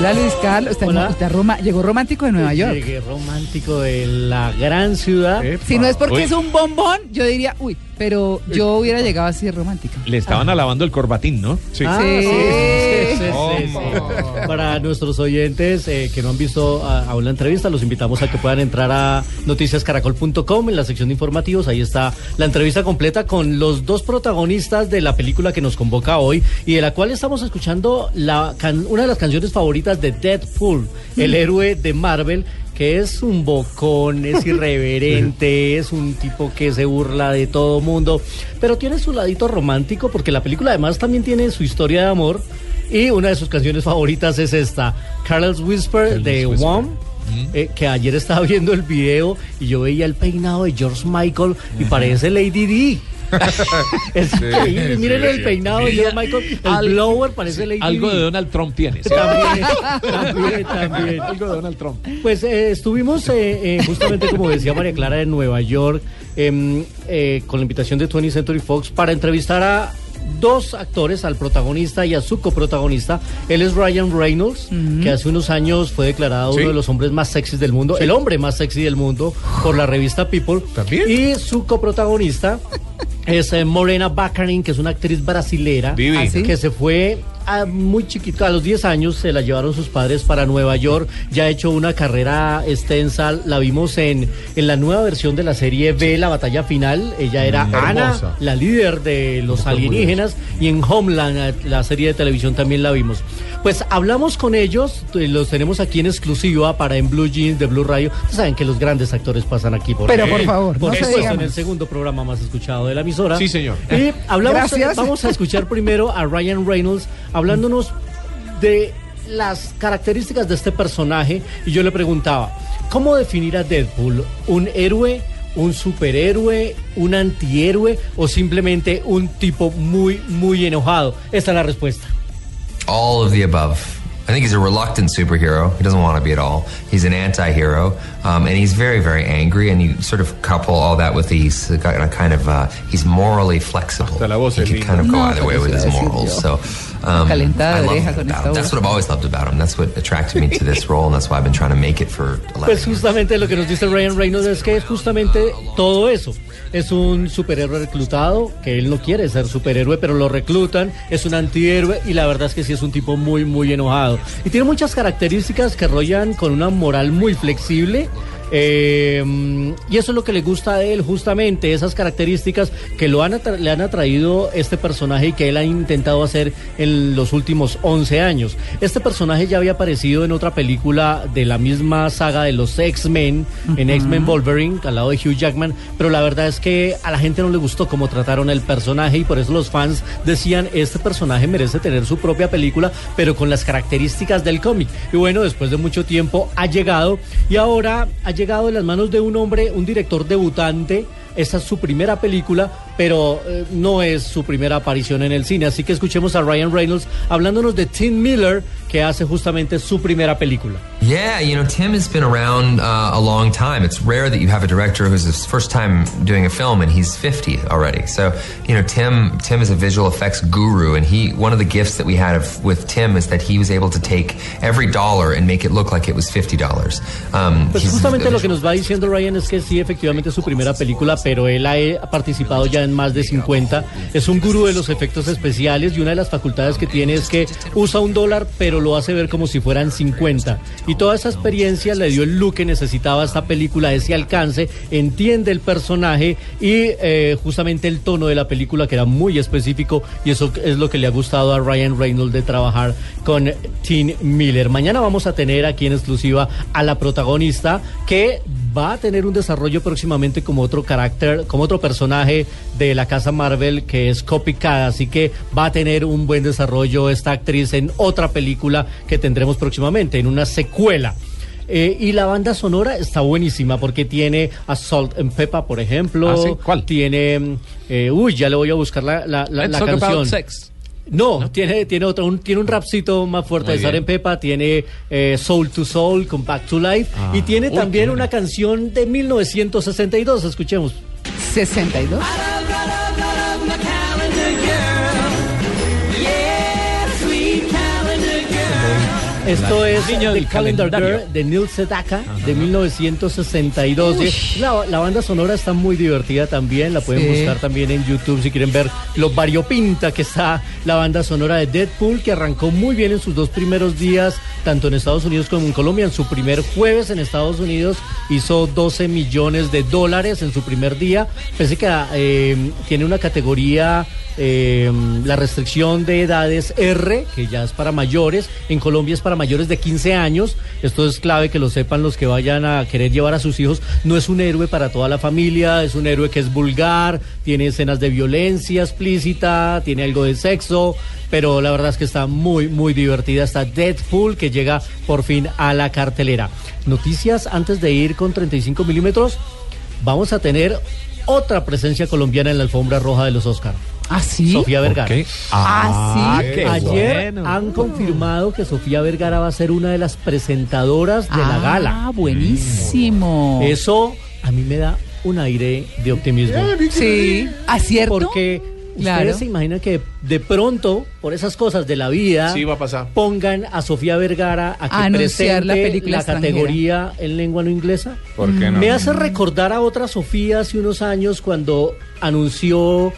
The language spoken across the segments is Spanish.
Hola Luis Carlos, está, Hola. está roma- llegó romántico de Nueva York. Llegué romántico de la gran ciudad. Si no es porque Uy. es un bombón, yo diría, uy, pero yo hubiera llegado así de romántica. Le estaban alabando el corbatín, ¿no? Sí. Ah, Sí. sí, sí. Para nuestros oyentes eh, que no han visto a- aún la entrevista, los invitamos a que puedan entrar a noticiascaracol.com en la sección de informativos. Ahí está la entrevista completa con los dos protagonistas de la película que nos convoca hoy y de la cual estamos escuchando la can- una de las canciones favoritas de Deadpool, el héroe de Marvel. Que es un bocón, es irreverente, es un tipo que se burla de todo mundo, pero tiene su ladito romántico porque la película además también tiene su historia de amor y una de sus canciones favoritas es esta, Carlos Whisper de Whisper. Wham. eh, que ayer estaba viendo el video y yo veía el peinado de George Michael y parece Lady D. es increíble, sí, miren el sí. peinado de George Michael, el Al- blower parece Lady Algo de Donald Trump tienes. También, también, también. Algo de Donald Trump. Pues eh, estuvimos eh, eh, justamente, como decía María Clara, en Nueva York em, con la invitación de 20th Century Fox para entrevistar a dos actores, al protagonista y a su coprotagonista. Él es Ryan Reynolds, que hace unos años fue declarado Sí. uno de los hombres más sexys del mundo, el hombre más sexy del mundo por la revista People. ¿También? Y su coprotagonista es eh, Morena Baccarin, que es una actriz brasilera Vivi. ¿Ah, sí? que se fue a muy chiquito, a los 10 años se la llevaron sus padres para Nueva York, ya ha hecho una carrera extensa, la vimos en, en la nueva versión de la serie B, La Batalla Final, ella era Ana, hermosa. la líder de los alienígenas, y en Homeland, eh, la serie de televisión también la vimos. Pues hablamos con ellos, eh, los tenemos aquí en exclusiva para en Blue Jeans de Blue Radio, Ustedes saben que los grandes actores pasan aquí por Pero por favor, por no supuesto, en el segundo programa más escuchado de la emisora. Sí, señor. Y hablamos, Gracias. vamos a escuchar primero a Ryan Reynolds hablándonos de las características de este personaje. Y yo le preguntaba, ¿cómo definir a Deadpool? ¿Un héroe? ¿Un superhéroe? ¿Un antihéroe? ¿O simplemente un tipo muy, muy enojado? Esta es la respuesta. All of the above. I think he's a reluctant superhero. He doesn't want to be at all. He's an anti-hero, um, and he's very, very angry. And you sort of couple all that with he's a kind of uh, he's morally flexible. Hasta la voz he could kind of go No, either way eso with his morals. So um, Calentada oreja con esta. That's what I've always loved about him. That's what attracted me to this role, and that's why I've been trying to make it for 11 Pues years. justamente lo que nos dice Ryan Reynolds es que es justamente todo eso. Es un superhéroe reclutado, que él no quiere ser superhéroe, pero lo reclutan, es un antihéroe y la verdad es que sí es un tipo muy, muy enojado. Y tiene muchas características que rollan con una moral muy flexible. Eh, y eso es lo que le gusta a él, justamente, esas características que lo han le han atraído este personaje y que él ha intentado hacer en los últimos 11 años. Este personaje ya había aparecido en otra película de la misma saga de los X-Men, en X-Men Wolverine, al lado de Hugh Jackman, pero la verdad es que a la gente no le gustó cómo trataron el personaje y por eso los fans decían, este personaje merece tener su propia película, pero con las características del cómic. Y bueno, después de mucho tiempo ha llegado y ahora ha llegado en las manos de un hombre, un director debutante. Esta es su primera película, pero eh, no es su primera aparición en el cine. Así que escuchemos a Ryan Reynolds hablándonos de Tim Miller, que hace justamente su primera película. Yeah, you know, Tim has been around uh, a long time. It's rare that you have a director who's his first time doing a film and he's 50 already. So, you know, Tim Tim is a visual effects guru and he one of the gifts that we had of, with Tim is that he was able to take every dollar and make it look like it was $50. Um, Pues justamente lo que nos va diciendo Ryan es que sí, efectivamente es su primera película, pero él ha eh, participado ya en más de 50. Es un gurú de los efectos especiales y una de las facultades que tiene es que usa un dólar, pero lo hace ver como si fueran 50. Y toda esa experiencia le dio el look que necesitaba esta película, ese alcance, entiende el personaje y eh, justamente el tono de la película que era muy específico y eso es lo que le ha gustado a Ryan Reynolds de trabajar con Tim Miller. Mañana vamos a tener aquí en exclusiva a la protagonista que va a tener un desarrollo próximamente como otro carácter, como otro personaje de la casa Marvel que es Copycat, así que va a tener un buen desarrollo esta actriz en otra película que tendremos próximamente, en una secuela. Eh, y la banda sonora está buenísima porque tiene a Salt and Pepper, por ejemplo. ¿Ah, sí? ¿Cuál? Tiene. eh, uy, ya le voy a buscar la, la, la- Let's la talk about canción. sex. No, tiene, tiene otro, un, tiene un rapcito más fuerte Muy de and Pepper, tiene eh, Soul to Soul con Back to Life Ah, y tiene uy, también una canción de 1962. Escuchemos. 62. Esto es Niño The Calendar. Girl de Neil Sedaka de 1962. La, la banda sonora está muy divertida también, la pueden Sí. buscar también en YouTube si quieren ver lo variopinta que está la banda sonora de Deadpool, que arrancó muy bien en sus dos primeros días, tanto en Estados Unidos como en Colombia. En su primer jueves en Estados Unidos hizo 12 millones de dólares en su primer día. Pensé que eh, tiene una categoría eh, la restricción de edades R, que ya es para mayores, en Colombia es para mayores de 15 años. Esto es clave que lo sepan los que vayan a querer llevar a sus hijos. No es un héroe para toda la familia, es un héroe que es vulgar, tiene escenas de violencia explícita, tiene algo de sexo, pero la verdad es que está muy, muy divertida. Está Deadpool, que llega por fin a la cartelera. Noticias antes de ir con 35 milímetros. Vamos a tener otra presencia colombiana en la alfombra roja de los Oscar. ¿Ah, sí? Sofía Vergara. ¿Qué? Ah, sí. qué Ayer bueno. han confirmado que Sofía Vergara va a ser una de las presentadoras de la Ah, gala. buenísimo. Eso a mí me da un aire de optimismo. Sí, acierto. Porque Claro. ustedes se imaginan que de pronto, por esas cosas de la vida, Sí, va a pasar. pongan a Sofía Vergara a que A presente la película extranjera. categoría en lengua no inglesa. ¿Por qué no? Me hace recordar a otra Sofía hace unos años cuando anunció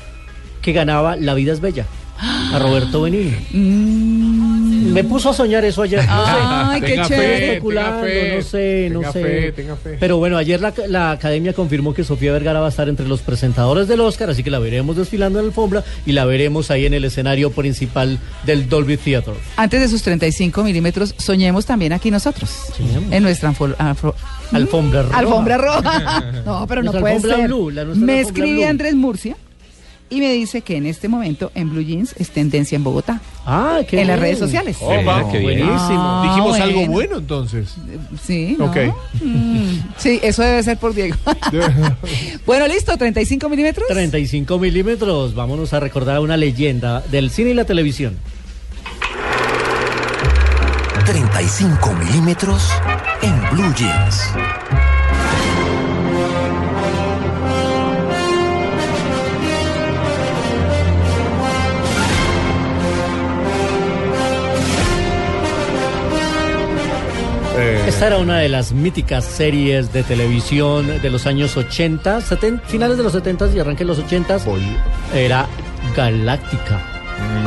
que ganaba La vida es bella a Roberto Benigni. Mm. Me puso a soñar eso ayer. No sé. Ay, qué chévere. fe, no sé, no tenga sé. fe, tenga fe. Pero bueno, ayer la, la academia confirmó que Sofía Vergara va a estar entre los presentadores del Oscar, así que la veremos desfilando en la alfombra y la veremos ahí en el escenario principal del Dolby Theater. Antes de sus 35 milímetros, soñemos también aquí nosotros. Soñemos. En nuestra alfo- afro- Alfombra roja. alfombra roja. no, pero no Nuestra puede alfombra ser. blue, me alfombra escribe. Andrés Murcia y me dice que en este momento en Blue Jeans es tendencia en Bogotá. Ah, qué en las redes sociales. Opa, qué bien. Buenísimo. Ah, Dijimos algo bueno. entonces. Sí, ¿no? Ok. Mm, sí, eso debe ser por Diego. bueno, listo, 35 milímetros. 35 milímetros. Vámonos a recordar a una leyenda del cine y la televisión. 35 milímetros en Blue Jeans. Esta era una de las míticas series de televisión de los años 80, 70, finales de los 70 y arranque de los 80. Era Galáctica.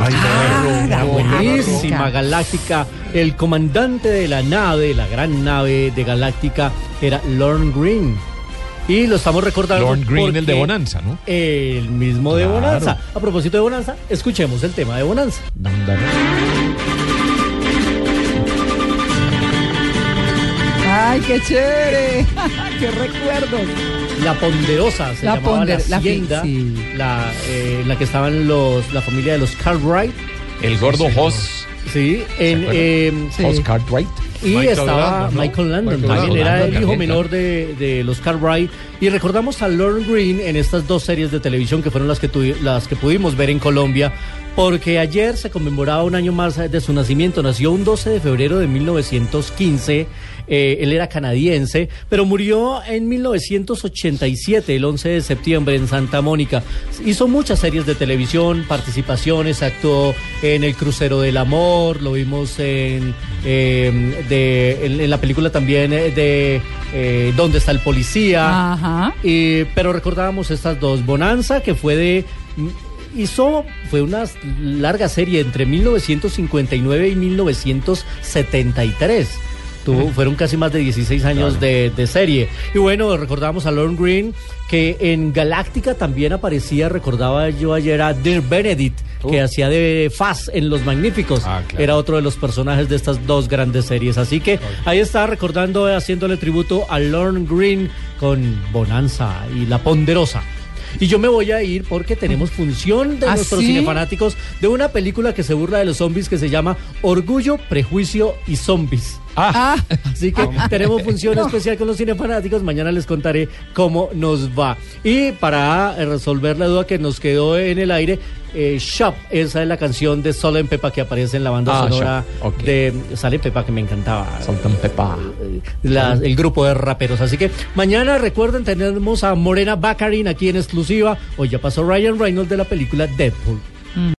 ay, Ah, no, Buenísima Galáctica. El comandante de la nave, la gran nave de Galáctica, era Lorne Green. Y lo estamos recordando. Lorne Green, el de Bonanza, ¿no? El mismo de Claro. Bonanza. A propósito de Bonanza, escuchemos el tema de Bonanza. Ay, qué chévere. qué recuerdos. La Ponderosa se La llamaba Ponder- la hacienda, sí. la, eh, la que estaban los, la familia de los Cartwright. El gordo Hoss. Sí, en, eh, Sí. Hoss Cartwright. Y Michael estaba Landon, ¿no? Michael Landon, Michael también Landon, era el hijo menor de, de los Cartwright. Y recordamos a Lorne Green en estas dos series de televisión que fueron las que, las que pudimos ver en Colombia, porque ayer se conmemoraba un año más de su nacimiento. Nació un 12 de febrero de 1915. eh, él era canadiense, pero murió en 1987, el 11 de septiembre, en Santa Mónica. Hizo muchas series de televisión, participaciones, actuó en El Crucero del Amor, lo vimos en, eh, de, en, la película también de eh, ¿Dónde está el policía? Ajá. Y- pero recordábamos estas dos. Bonanza, que fue de. mm, Hizo, fue una larga serie entre 1959 y 1973. Tuvo, fueron casi más de 16 años de, de serie. Y bueno, recordamos a Lorne Green, que en Galáctica también aparecía, recordaba yo ayer a Dear Benedict, que hacía de Faz en Los Magníficos. Ah, claro. Era otro de los personajes de estas dos grandes series. Así que ahí está recordando, haciéndole tributo a Lorne Green con Bonanza y La Ponderosa. Y yo me voy a ir porque tenemos función de ¿Ah, nuestros sí? cinefanáticos de una película que se burla de los zombies que se llama Orgullo, Prejuicio y Zombies. Ah, Así que tenemos función especial con los cinefanáticos. Mañana les contaré cómo nos va. Y para resolver la duda que nos quedó en el aire, eh, Shop, esa es la canción de Solo en Pepa que aparece en la banda Ah, sonora de Sale Pepa que me encantaba. Saltan Pepa. Eh, la- el grupo de raperos. Así que mañana recuerden, tenemos a Morena Baccarin aquí en exclusiva. Hoy ya pasó Ryan Reynolds de la película Deadpool.